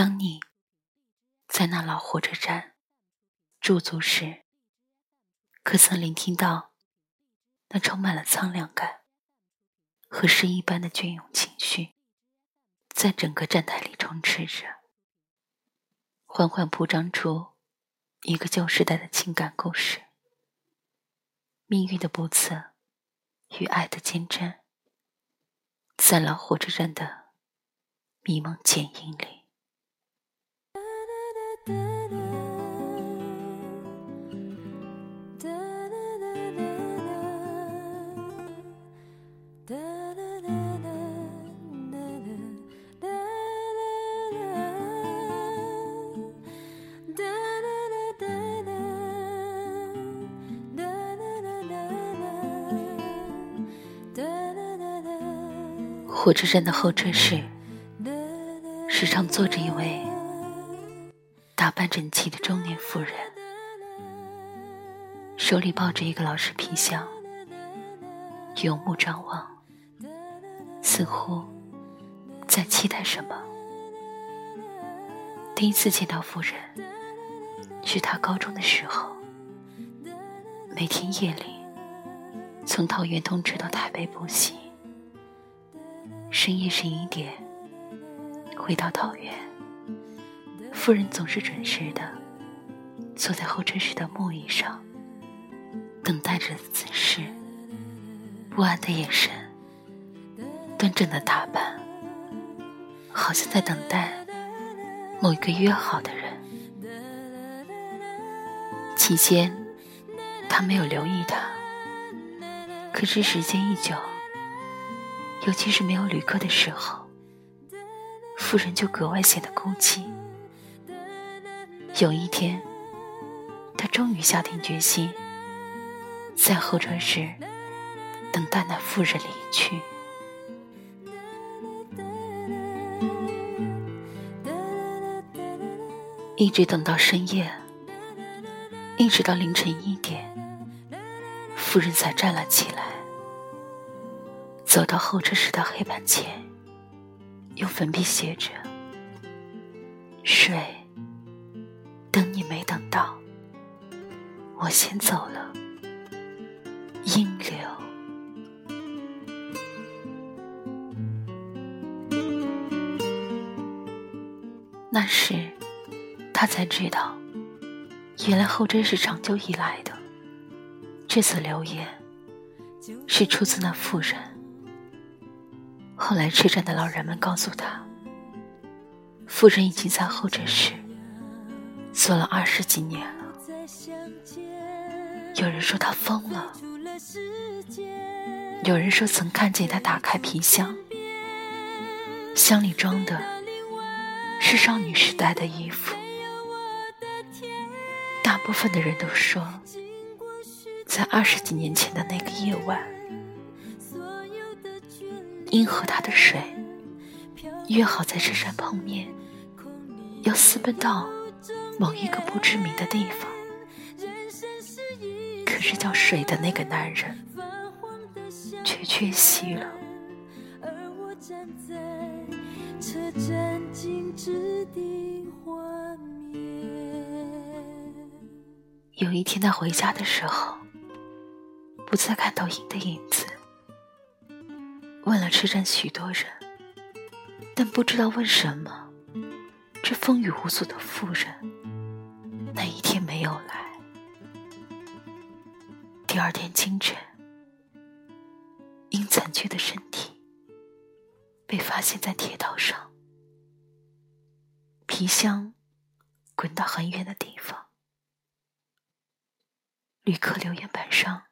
当你在那老火车站驻足时，可曾聆听到那充满了苍凉感和诗一般的隽永情绪，在整个站台里充斥着，缓缓铺张出一个旧时代的情感故事，命运的不测与爱的坚贞，在老火车站的迷蒙剪影里。火车站的候车室，时常坐着一位打扮整齐的中年妇人，手里抱着一个老式皮箱，永目张望，似乎在期待什么。第一次见到夫人，是他高中的时候，每天夜里从桃园通车到台北补习。深夜十一点回到桃园，夫人总是准时的坐在候车室的木椅上，等待着此事。不安的眼神，端正的打扮，好像在等待某一个约好的人。期间，他没有留意他，可是时间一久。尤其是没有旅客的时候，夫人就格外显得孤寂。有一天，他终于下定决心，在候车室等待那妇人离去，一直等到深夜，一直到凌晨一点，夫人才站了起来。走到候车室的黑板前，用粉笔写着：“水，没等到，我先走了。”阴流。那时，他才知道，原来后真是长久以来的这次留言，是出自那妇人。后来，车站的老人们告诉他，夫人已经在候车室做了二十几年了。有人说他疯了，有人说曾看见他打开皮箱，箱里装的是少女时代的衣服。大部分的人都说，在二十几年前的那个夜晚。因和他的水约好在车站碰面，要私奔到某一个不知名的地方。可是叫水的那个男人却缺席了。有一天他回家的时候，不再看到影的影子。问了车站许多人，但不知道为什么，这风雨无阻的妇人没有来。第二天清晨，因残缺的身体被发现在铁道上，皮箱滚到很远的地方，旅客留言板上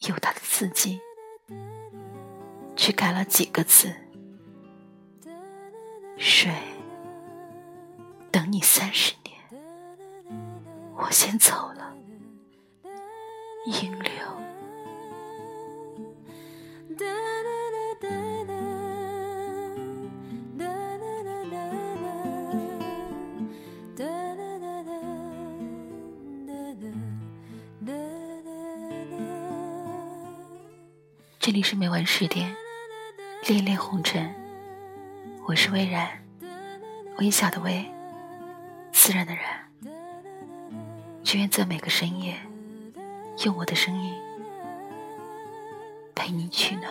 有他的字迹。只改了几个字：“水，等你三十年，我先走了。”音流。这里是每晚十点。恋恋红尘，我是微然，微笑的微，自然的然。只愿在每个深夜，用我的声音陪你取暖。